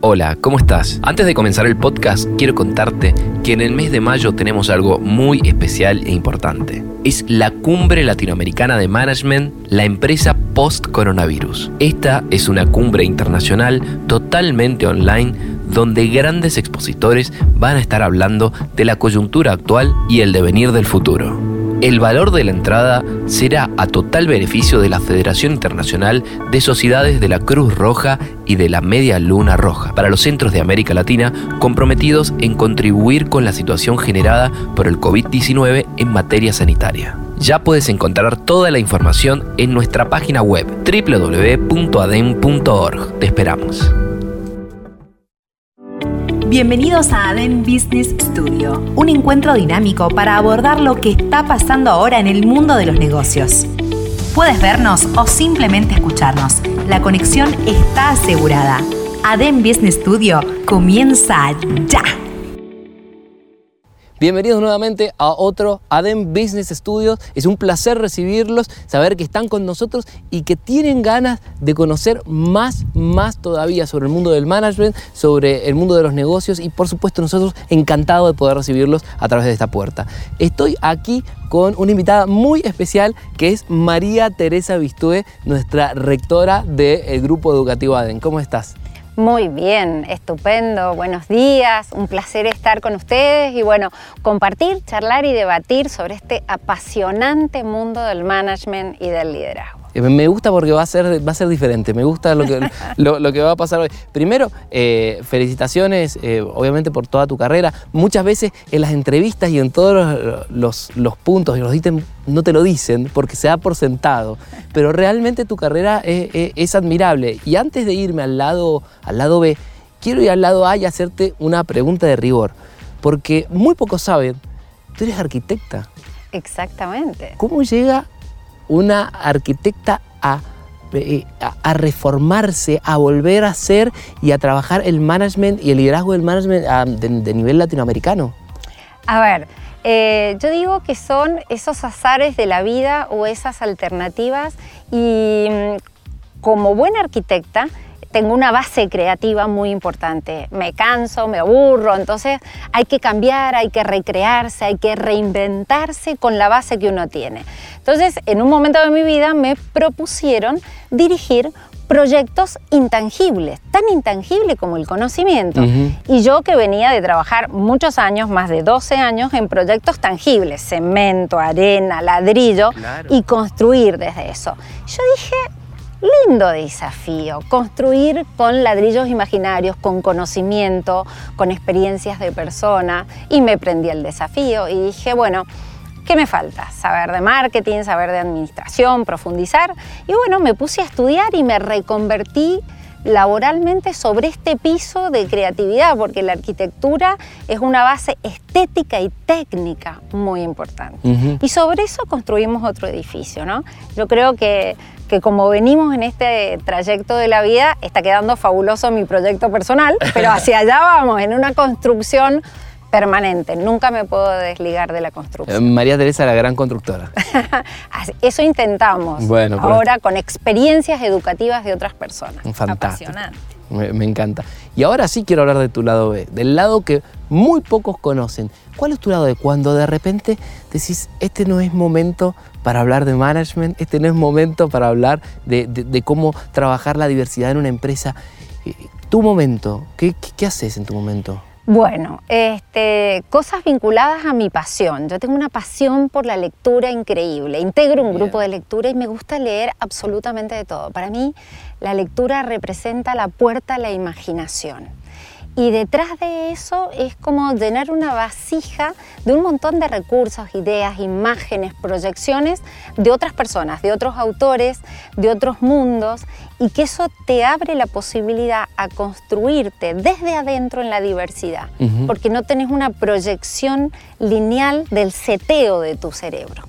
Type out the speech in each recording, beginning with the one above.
Hola, ¿cómo estás? Antes de comenzar el podcast, quiero contarte que en el mes de mayo tenemos algo muy especial e importante. Es la Cumbre Latinoamericana de Management, la empresa post-coronavirus. Esta es una cumbre internacional totalmente online donde grandes expositores van a estar hablando de la coyuntura actual y el devenir del futuro. El valor de la entrada será a total beneficio de la Federación Internacional de Sociedades de la Cruz Roja y de la Media Luna Roja, para los centros de América Latina comprometidos en contribuir con la situación generada por el COVID-19 en materia sanitaria. Ya puedes encontrar toda la información en nuestra página web www.adem.org. Te esperamos. Bienvenidos a ADEN Business Studio, un encuentro dinámico para abordar lo que está pasando ahora en el mundo de los negocios. Puedes vernos o simplemente escucharnos. La conexión está asegurada. ADEN Business Studio comienza ya. Bienvenidos nuevamente a otro ADEM Business Studios. Es un placer recibirlos, saber que están con nosotros y que tienen ganas de conocer más, más todavía sobre el mundo del management, sobre el mundo de los negocios y por supuesto nosotros encantados de poder recibirlos a través de esta puerta. Estoy aquí con una invitada muy especial que es María Teresa Bistue, nuestra rectora del Grupo Educativo ADEM. ¿Cómo estás? Muy bien, estupendo, buenos días, un placer estar con ustedes y bueno, compartir, charlar y debatir sobre este apasionante mundo del management y del liderazgo. Eh, me gusta porque va a ser, va a ser diferente, me gusta lo que, lo, que va a pasar hoy. Primero, eh, felicitaciones, eh, obviamente, por toda tu carrera. Muchas veces en las entrevistas y en todos los, puntos y los ítems no te lo dicen porque se da por sentado, pero realmente tu carrera es, admirable. Y antes de irme al lado, al lado B, quiero ir al lado A y hacerte una pregunta de rigor, porque muy pocos saben, tú eres arquitecta. Exactamente. ¿Cómo llega una arquitecta eh, a, a, reformarse, a volver a ser y a trabajar el management y el liderazgo del management ah, de, nivel latinoamericano? A ver, eh, yo digo que son esos azares de la vida o esas alternativas y mm, como buena arquitecta tengo una base creativa muy importante. Me canso, me aburro, entonces hay que cambiar, hay que recrearse, hay que reinventarse con la base que uno tiene. Entonces, en un momento de mi vida me propusieron dirigir proyectos intangibles, tan intangible como el conocimiento. Y yo que venía de trabajar muchos años, más de 12 años, en proyectos tangibles, cemento, arena, ladrillo, y construir desde eso. Yo dije, lindo desafío, construir con ladrillos imaginarios, con conocimiento, con experiencias de persona, y me prendí el desafío y dije, bueno, ¿qué me falta? Saber de marketing, saber de administración, profundizar, y bueno, me puse a estudiar y me reconvertí laboralmente sobre este piso de creatividad, porque la arquitectura es una base estética y técnica muy importante. Y sobre eso construimos otro edificio, ¿no? Yo creo que, que como venimos en este trayecto de la vida, está quedando fabuloso mi proyecto personal, pero hacia allá vamos, en una construcción permanente. Nunca me puedo desligar de la construcción. Eh, María Teresa, la gran constructora. Eso intentamos. Bueno, ahora con experiencias educativas de otras personas. Fantástico. Apasionante. Me, encanta. Y ahora sí quiero hablar de tu lado B, del lado que muy pocos conocen. ¿Cuál es tu lado B? Cuando de repente decís, este no es momento para hablar de management, este no es momento para hablar de, de cómo trabajar la diversidad en una empresa. tu momento, ¿qué, qué, haces en tu momento? Bueno, este, cosas vinculadas a mi pasión. Yo tengo una pasión por la lectura increíble. Integro un grupo de lectura y me gusta leer absolutamente de todo. Para mí, la lectura representa la puerta a la imaginación. Y detrás de eso es como llenar una vasija de un montón de recursos, ideas, imágenes, proyecciones de otras personas, de otros autores, de otros mundos, y que eso te abre la posibilidad a construirte desde adentro en la diversidad, porque no tenés una proyección lineal del seteo de tu cerebro.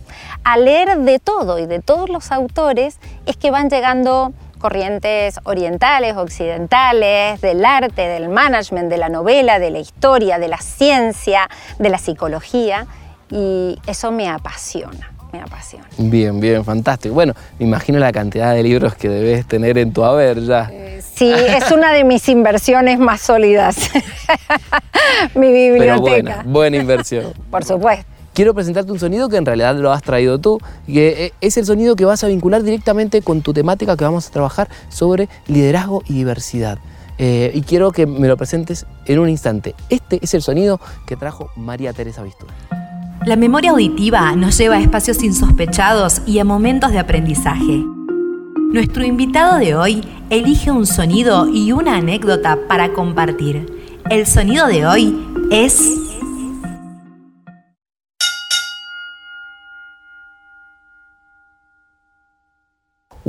Al leer de todo y de todos los autores es que van llegando corrientes orientales, occidentales, del arte, del management, de la novela, de la historia, de la ciencia, de la psicología, y eso me apasiona. Me apasiona. Bien, bien, fantástico. Bueno, me imagino la cantidad de libros que debes tener en tu haber ya. Eh, sí, es una de mis inversiones más sólidas. Mi biblioteca. Pero buena, buena inversión. Por supuesto quiero presentarte un sonido que en realidad lo has traído tú, que eh, es el sonido que vas a vincular directamente con tu temática que vamos a trabajar sobre liderazgo y diversidad. Eh, y quiero que me lo presentes en un instante. Este es el sonido que trajo María Teresa Bistura. La memoria auditiva nos lleva a espacios insospechados y a momentos de aprendizaje. Nuestro invitado de hoy elige un sonido y una anécdota para compartir. El sonido de hoy es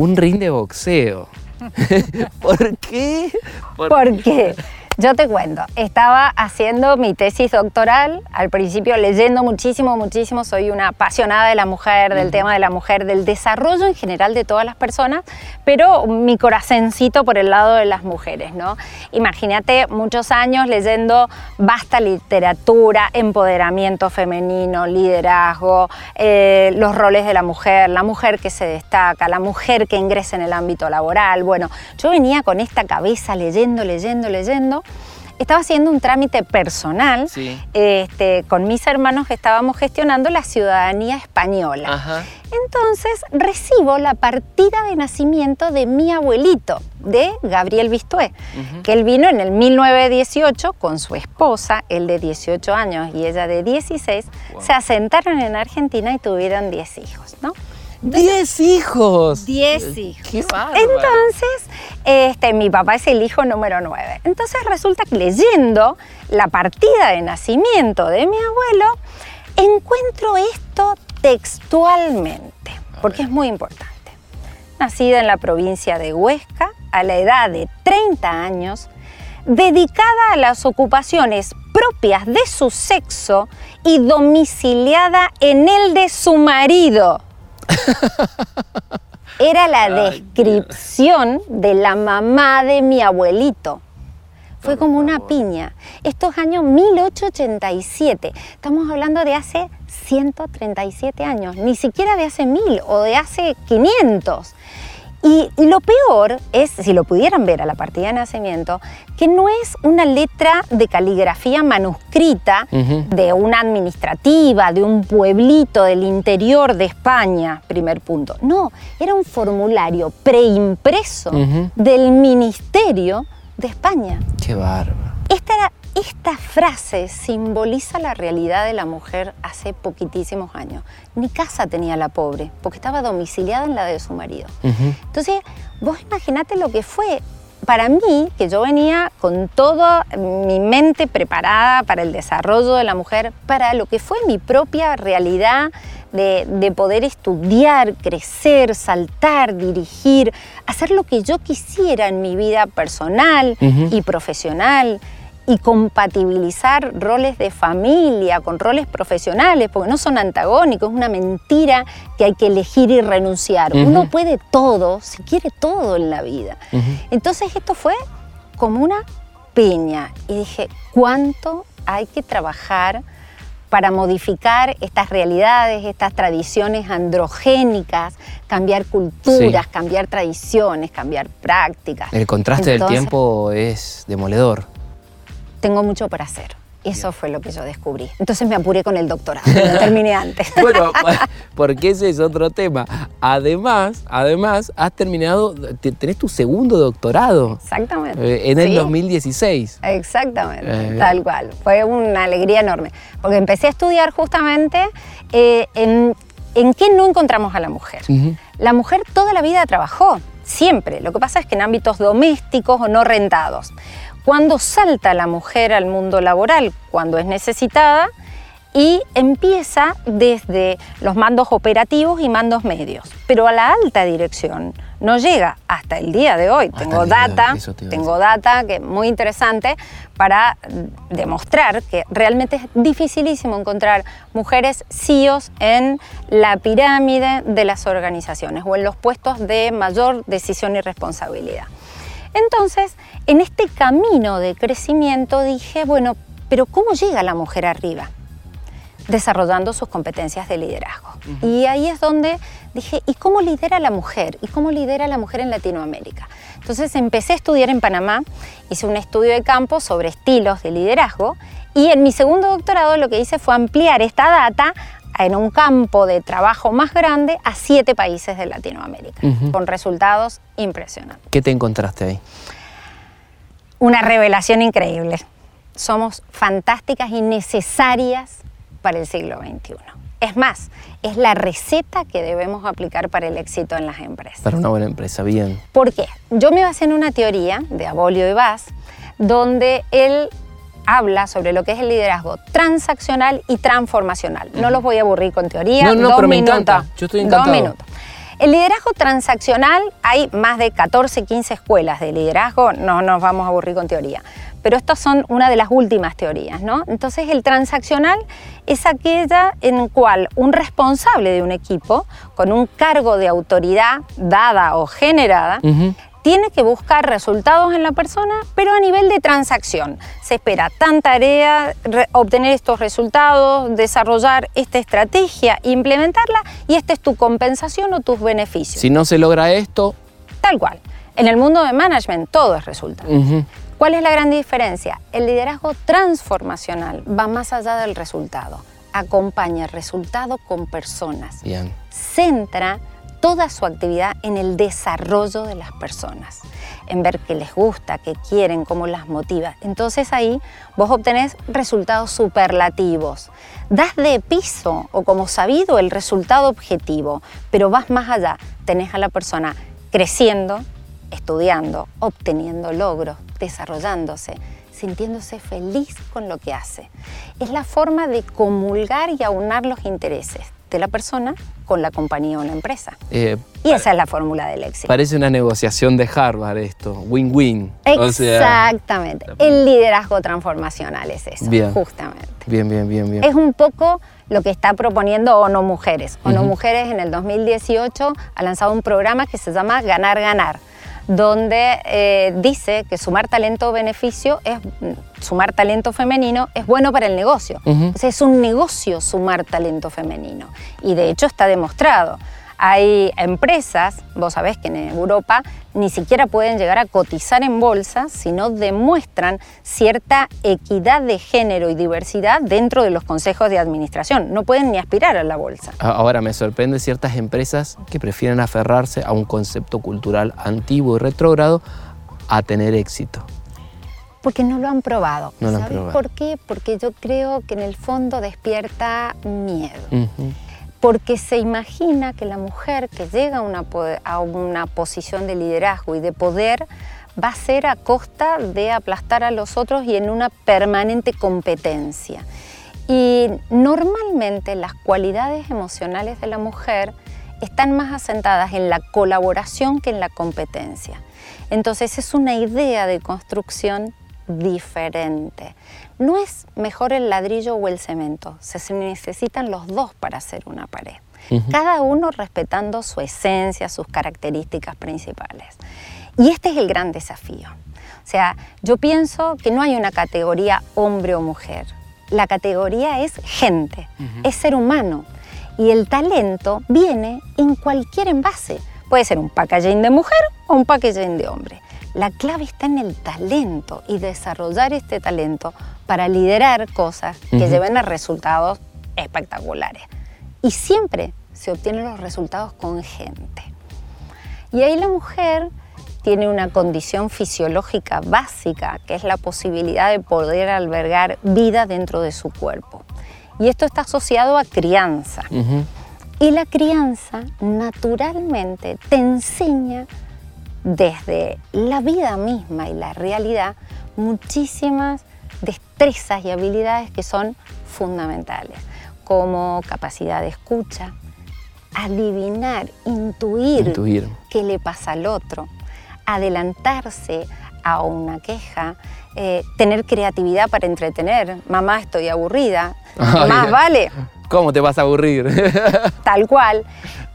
un ring de boxeo. ¿Por qué? ¿Por, qué? Yo te cuento, estaba haciendo mi tesis doctoral, al principio leyendo muchísimo, muchísimo, soy una apasionada de la mujer, del tema de la mujer, del desarrollo en general de todas las personas, pero mi corazoncito por el lado de las mujeres, ¿no? Imagínate muchos años leyendo vasta literatura, empoderamiento femenino, liderazgo, eh, los roles de la mujer, la mujer que se destaca, la mujer que ingresa en el ámbito laboral. Bueno, yo venía con esta cabeza leyendo, leyendo, leyendo estaba haciendo un trámite personal este, con mis hermanos que estábamos gestionando la ciudadanía española. Entonces recibo la partida de nacimiento de mi abuelito, de Gabriel Bistué, que él vino en el 1918 con su esposa, él de 18 años y ella de 16, se asentaron en Argentina y tuvieron 10 hijos, ¿no? ¡Diez hijos! Diez hijos. ¡Qué Entonces, este, mi papá es el hijo número nueve. Entonces resulta que leyendo la partida de nacimiento de mi abuelo, encuentro esto textualmente, porque es muy importante. Nacida en la provincia de Huesca, a la edad de 30 años, dedicada a las ocupaciones propias de su sexo y domiciliada en el de su marido Era la descripción de la mamá de mi abuelito. Fue como una piña. Estos años 1887. Estamos hablando de hace 137 años, ni siquiera de hace mil o de hace 500. Y, lo peor es, si lo pudieran ver a la partida de nacimiento, que no es una letra de caligrafía manuscrita de una administrativa, de un pueblito del interior de España, primer punto. No, era un formulario preimpreso del Ministerio de España. Qué bárbaro. Esta era esta frase simboliza la realidad de la mujer hace poquitísimos años. Ni casa tenía la pobre, porque estaba domiciliada en la de su marido. Entonces, vos imaginate lo que fue para mí, que yo venía con toda mi mente preparada para el desarrollo de la mujer, para lo que fue mi propia realidad de, poder estudiar, crecer, saltar, dirigir, hacer lo que yo quisiera en mi vida personal y profesional y compatibilizar roles de familia con roles profesionales, porque no son antagónicos, es una mentira que hay que elegir y renunciar. Uno puede todo, si quiere todo en la vida. Entonces esto fue como una peña y dije, ¿cuánto hay que trabajar para modificar estas realidades, estas tradiciones androgénicas, cambiar culturas, cambiar tradiciones, cambiar prácticas. El contraste del tiempo es demoledor tengo mucho por hacer. Eso fue lo que yo descubrí. Entonces me apuré con el doctorado, lo terminé antes. bueno, porque ese es otro tema. Además, además, has terminado, tenés tu segundo doctorado. Exactamente. Eh, en el 2016. Exactamente, eh. tal cual. Fue una alegría enorme. Porque empecé a estudiar justamente eh, en, en, qué no encontramos a la mujer. La mujer toda la vida trabajó, siempre. Lo que pasa es que en ámbitos domésticos o no rentados cuando salta la mujer al mundo laboral, cuando es necesitada, y empieza desde los mandos operativos y mandos medios, pero a la alta dirección no llega hasta el día de hoy. tengo data, tengo data que es muy interesante para demostrar que realmente es dificilísimo encontrar mujeres CEOs en la pirámide de las organizaciones o en los puestos de mayor decisión y responsabilidad. Entonces, en este camino de crecimiento dije, bueno, pero ¿cómo llega la mujer arriba? Desarrollando sus competencias de liderazgo. Y ahí es donde dije, ¿y cómo lidera la mujer? ¿Y cómo lidera la mujer en Latinoamérica? Entonces empecé a estudiar en Panamá, hice un estudio de campo sobre estilos de liderazgo y en mi segundo doctorado lo que hice fue ampliar esta data en un campo de trabajo más grande a siete países de Latinoamérica, con resultados impresionantes. ¿Qué te encontraste ahí? Una revelación increíble. Somos fantásticas y necesarias para el siglo XXI. Es más, es la receta que debemos aplicar para el éxito en las empresas. Para una buena empresa, bien. ¿Por qué? Yo me basé en una teoría de Abolio y Vaz, donde él habla sobre lo que es el liderazgo transaccional y transformacional. No los voy a aburrir con teoría. No, no, pero me encanta. Yo estoy encantado. Dos minutos. El liderazgo transaccional, hay más de 14, 15 escuelas de liderazgo, no nos vamos a aburrir con teoría, pero estas son una de las últimas teorías, ¿no? Entonces el transaccional es aquella en cual un responsable de un equipo, con un cargo de autoridad dada o generada, tiene que buscar resultados en la persona, pero a nivel de transacción. Se espera tan tarea, obtener estos resultados, desarrollar esta estrategia, implementarla y esta es tu compensación o tus beneficios. Si no se logra esto... Tal cual. En el mundo de management todo es resultado. ¿Cuál es la gran diferencia? El liderazgo transformacional va más allá del resultado. Acompaña el resultado con personas. Bien. Centra toda su actividad en el desarrollo de las personas, en ver qué les gusta, qué quieren, cómo las motiva. Entonces ahí vos obtenés resultados superlativos. Das de piso o como sabido el resultado objetivo, pero vas más allá. Tenés a la persona creciendo, estudiando, obteniendo logros, desarrollándose, sintiéndose feliz con lo que hace. Es la forma de comulgar y aunar los intereses de la persona con la compañía o la empresa. Eh, y esa es la fórmula del éxito. Parece una negociación de Harvard esto, win-win. Exactamente. el liderazgo transformacional es eso, justamente. Bien, bien, bien, bien. Es un poco lo que está proponiendo ONU Mujeres. ONU Mujeres en el 2018 ha lanzado un programa que se llama Ganar, Ganar donde eh, dice que sumar talento beneficio es sumar talento femenino es bueno para el negocio. es un negocio sumar talento femenino y de hecho está demostrado. Hay empresas, vos sabés que en Europa ni siquiera pueden llegar a cotizar en bolsa si no demuestran cierta equidad de género y diversidad dentro de los consejos de administración. No pueden ni aspirar a la bolsa. Ahora me sorprende ciertas empresas que prefieren aferrarse a un concepto cultural antiguo y retrógrado a tener éxito. Porque no lo han probado. No ¿Sabes por qué? Porque yo creo que en el fondo despierta miedo porque se imagina que la mujer que llega a una, a una, posición de liderazgo y de poder va a ser a costa de aplastar a los otros y en una permanente competencia. Y normalmente las cualidades emocionales de la mujer están más asentadas en la colaboración que en la competencia. Entonces es una idea de construcción diferente. No es mejor el ladrillo o el cemento, se necesitan los dos para hacer una pared. Cada uno respetando su esencia, sus características principales. Y este es el gran desafío. O sea, yo pienso que no hay una categoría hombre o mujer. La categoría es gente, es ser humano. Y el talento viene en cualquier envase. Puede ser un packaging de mujer o un packaging de hombre La clave está en el talento y desarrollar este talento para liderar cosas que lleven a resultados espectaculares. Y siempre se obtienen los resultados con gente. Y ahí la mujer tiene una condición fisiológica básica, que es la posibilidad de poder albergar vida dentro de su cuerpo. Y esto está asociado a crianza. Y la crianza naturalmente te enseña desde la vida misma y la realidad muchísimas destrezas y habilidades que son fundamentales, como capacidad de escucha, adivinar, intuir, Intuir. qué le pasa al otro, adelantarse a una queja, eh, tener creatividad para entretener. Mamá, estoy aburrida. Más vale, ¿Cómo te vas a aburrir? tal cual.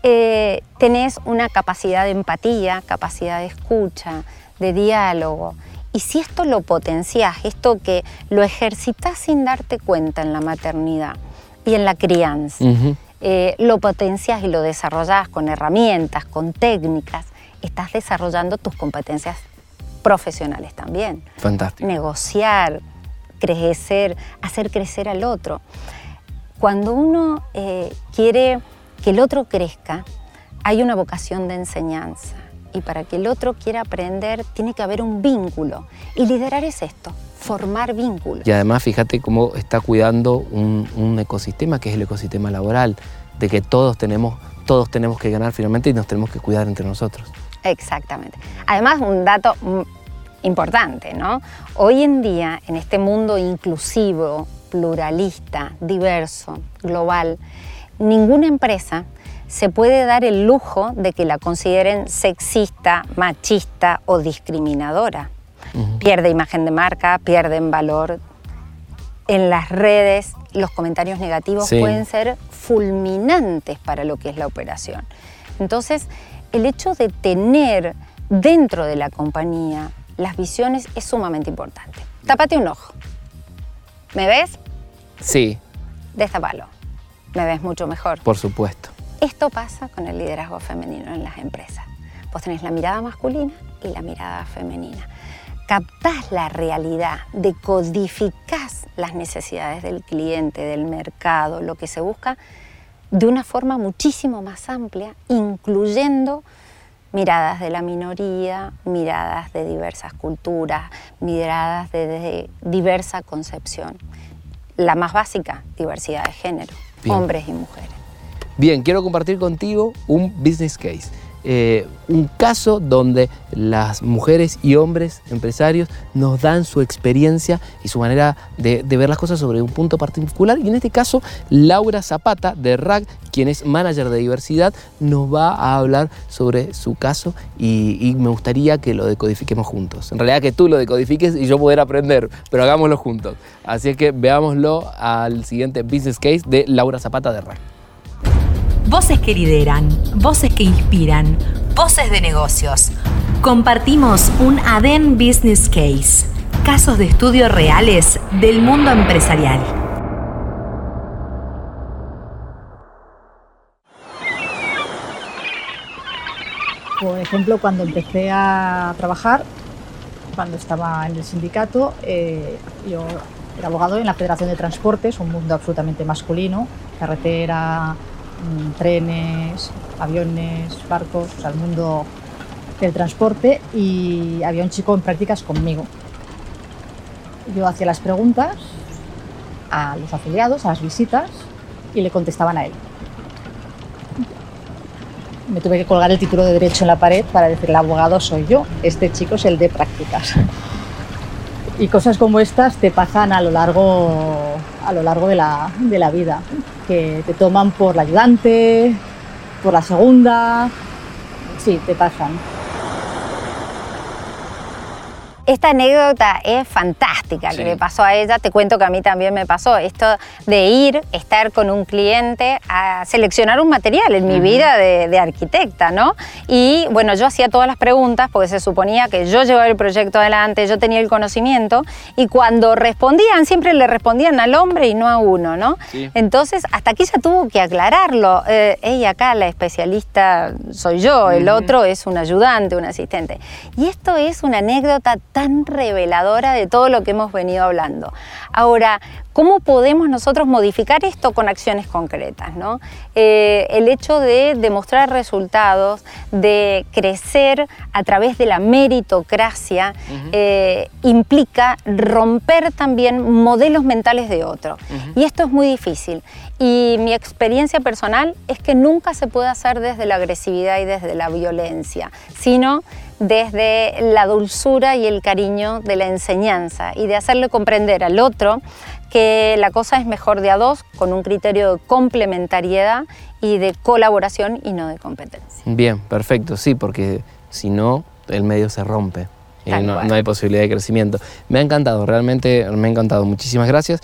Eh, tenés una capacidad de empatía, capacidad de escucha, de diálogo. Y si esto lo potenciás, esto que lo ejercitas sin darte cuenta en la maternidad y en la crianza, eh, lo potencias y lo desarrollas con herramientas, con técnicas, estás desarrollando tus competencias profesionales también. Fantástico. Negociar, crecer, hacer crecer al otro. Cuando uno eh, quiere que el otro crezca, hay una vocación de enseñanza. Y para que el otro quiera aprender, tiene que haber un vínculo. Y liderar es esto, formar vínculos. Y además, fíjate cómo está cuidando un, un ecosistema que es el ecosistema laboral, de que todos tenemos, todos tenemos que ganar finalmente y nos tenemos que cuidar entre nosotros. Exactamente. Además, un dato mm, importante, ¿no? Hoy en día, en este mundo inclusivo, pluralista, diverso, global, ninguna empresa se puede dar el lujo de que la consideren sexista, machista o discriminadora. Pierde imagen de marca, pierde en valor. En las redes, los comentarios negativos Sí. pueden ser fulminantes para lo que es la operación. Entonces, el hecho de tener dentro de la compañía las visiones es sumamente importante. Tápate un ojo. ¿Me ves? Sí, Destapalo. Me ves mucho mejor. por supuesto. Esto pasa con el liderazgo femenino en las empresas. Vos tenés la mirada masculina y la mirada femenina. Captás la realidad, decodificás las necesidades del cliente, del mercado, lo que se busca, de una forma muchísimo más amplia, incluyendo miradas de la minoría, miradas de diversas culturas, miradas de, de diversa concepción. La más básica, diversidad de género, Bien. hombres y mujeres. Bien, quiero compartir contigo un business case. Eh, un caso donde las mujeres y hombres empresarios nos dan su experiencia y su manera de, ver las cosas sobre un punto particular. Y en este caso, Laura Zapata de RAG, quien es manager de diversidad, nos va a hablar sobre su caso y, me gustaría que lo decodifiquemos juntos. En realidad que tú lo decodifiques y yo poder aprender, pero hagámoslo juntos. Así que veámoslo al siguiente business case de Laura Zapata de RAG. Voces que lideran, voces que inspiran, voces de negocios. Compartimos un ADEN Business Case, casos de estudio reales del mundo empresarial. Por ejemplo, cuando empecé a trabajar, cuando estaba en el sindicato, eh, yo era abogado en la Federación de Transportes, un mundo absolutamente masculino, carretera, trenes, aviones, barcos, el mundo del transporte y había un chico en prácticas conmigo. Yo hacía las preguntas a los afiliados, a las visitas y le contestaban a él me tuve que colgar el título de derecho en la pared para decir el abogado soy yo, este chico es el de prácticas. Y cosas como estas te pasan a lo largo, a lo largo de, la, de la vida, que te toman por la ayudante, por la segunda, sí, te pasan. Esta anécdota es fantástica que le pasó a ella. Te cuento que a mí también me pasó. Esto de ir, estar con un cliente a seleccionar un material en mi vida de, arquitecta, ¿no? Y bueno, yo hacía todas las preguntas porque se suponía que yo llevaba el proyecto adelante, yo tenía el conocimiento y cuando respondían, siempre le respondían al hombre y no a uno, ¿no? Entonces, hasta aquí ya tuvo que aclararlo. Eh, ella acá, la especialista, soy yo, el otro es un ayudante, un asistente. Y esto es una anécdota tan reveladora de todo lo que hemos venido hablando. Ahora, ¿cómo podemos nosotros modificar esto con acciones concretas? ¿no? Eh, el hecho de demostrar resultados, de crecer a través de la meritocracia, eh, implica romper también modelos mentales de otro. Y esto es muy difícil. Y mi experiencia personal es que nunca se puede hacer desde la agresividad y desde la violencia, sino desde la dulzura y el cariño de la enseñanza y de hacerle comprender al otro que la cosa es mejor de a dos con un criterio de complementariedad y de colaboración y no de competencia. Bien, perfecto, sí, porque si no, el medio se rompe. Y no, no, hay posibilidad de crecimiento. Me ha encantado, realmente me ha encantado. Muchísimas gracias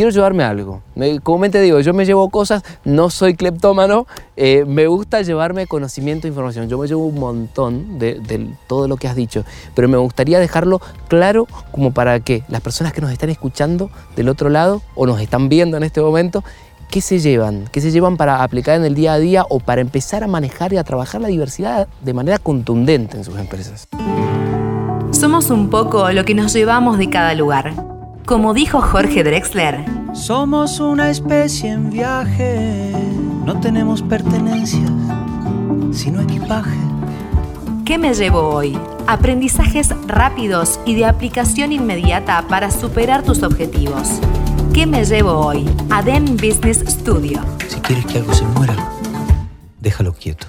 quiero llevarme algo. Como te digo, yo me llevo cosas, no soy cleptómano, eh, me gusta llevarme conocimiento e información. Yo me llevo un montón de, todo lo que has dicho, pero me gustaría dejarlo claro como para que las personas que nos están escuchando del otro lado o nos están viendo en este momento, ¿qué se llevan? ¿Qué se llevan para aplicar en el día a día o para empezar a manejar y a trabajar la diversidad de manera contundente en sus empresas? Somos un poco lo que nos llevamos de cada lugar como dijo Jorge Drexler, somos una especie en viaje, no tenemos pertenencias, sino equipaje. ¿Qué me llevo hoy? Aprendizajes rápidos y de aplicación inmediata para superar tus objetivos. ¿Qué me llevo hoy? ADEN Business Studio. Si quieres que algo se muera, déjalo quieto.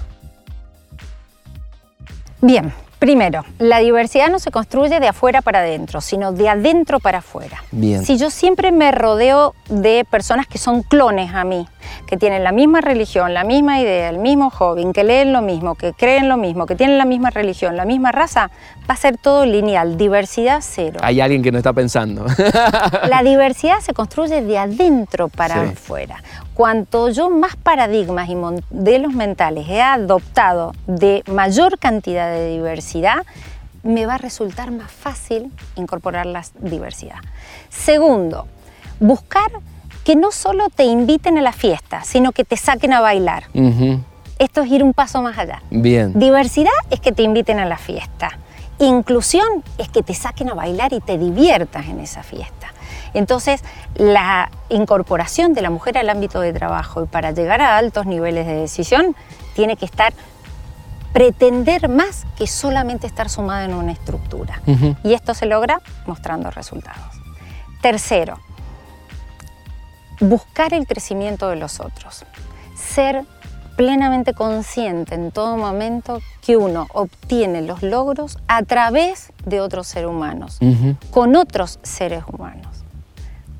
Bien, Primero, la diversidad no se construye de afuera para adentro, sino de adentro para afuera. Bien. Si yo siempre me rodeo de personas que son clones a mí, que tienen la misma religión, la misma idea, el mismo hobby, que leen lo mismo, que creen lo mismo, que tienen la misma religión, la misma raza, va a ser todo lineal, diversidad cero. Hay alguien que no está pensando. la diversidad se construye de adentro para afuera. Cuanto yo más paradigmas y modelos mentales he adoptado de mayor cantidad de diversidad, me va a resultar más fácil incorporar la diversidad. Segundo, buscar que no solo te inviten a la fiesta, sino que te saquen a bailar. Esto es ir un paso más allá. Bien. Diversidad es que te inviten a la fiesta. Inclusión es que te saquen a bailar y te diviertas en esa fiesta. Entonces, la incorporación de la mujer al ámbito de trabajo y para llegar a altos niveles de decisión tiene que estar pretender más que solamente estar sumada en una estructura. Y esto se logra mostrando resultados. Tercero, buscar el crecimiento de los otros. Ser plenamente consciente en todo momento que uno obtiene los logros a través de otros seres humanos, con otros seres humanos.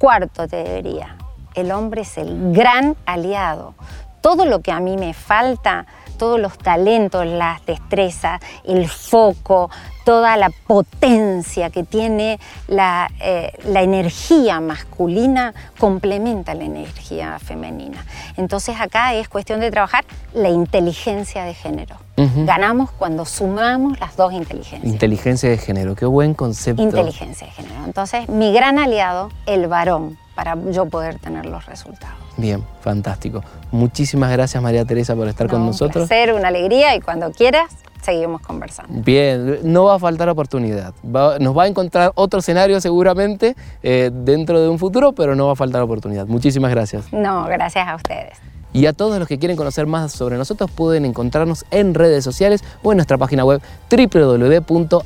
Cuarto te diría, el hombre es el gran aliado. Todo lo que a mí me falta, todos los talentos, las destrezas, el foco, toda la potencia que tiene la, eh, energía masculina complementa la energía femenina. Entonces acá es cuestión de trabajar la inteligencia de género. Ganamos cuando sumamos las dos inteligencias. Inteligencia de género, qué buen concepto. Inteligencia de género. Entonces, mi gran aliado, el varón, para yo poder tener los resultados. Bien, fantástico. Muchísimas gracias María Teresa por estar con nosotros. Un placer, una alegría y cuando quieras seguimos conversando. Bien, no va a faltar oportunidad. nos va a encontrar otro escenario seguramente eh, dentro de un futuro, pero no va a faltar oportunidad. Muchísimas gracias. No, gracias a ustedes. Y a todos los que quieren conocer más sobre nosotros pueden encontrarnos en redes sociales o en nuestra página web www.adem.org.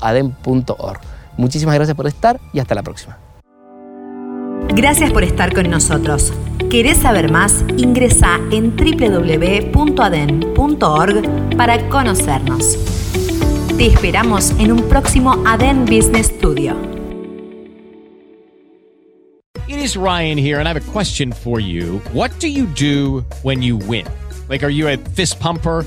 Muchísimas gracias por estar y hasta la próxima. Gracias por estar con nosotros. ¿Querés saber más? Ingresa en www.aden.org para conocernos. Te esperamos en un próximo ADEN Business Studio. It is Ryan here and I have a question for you. What do you do when you win? Like are you a fist pumper?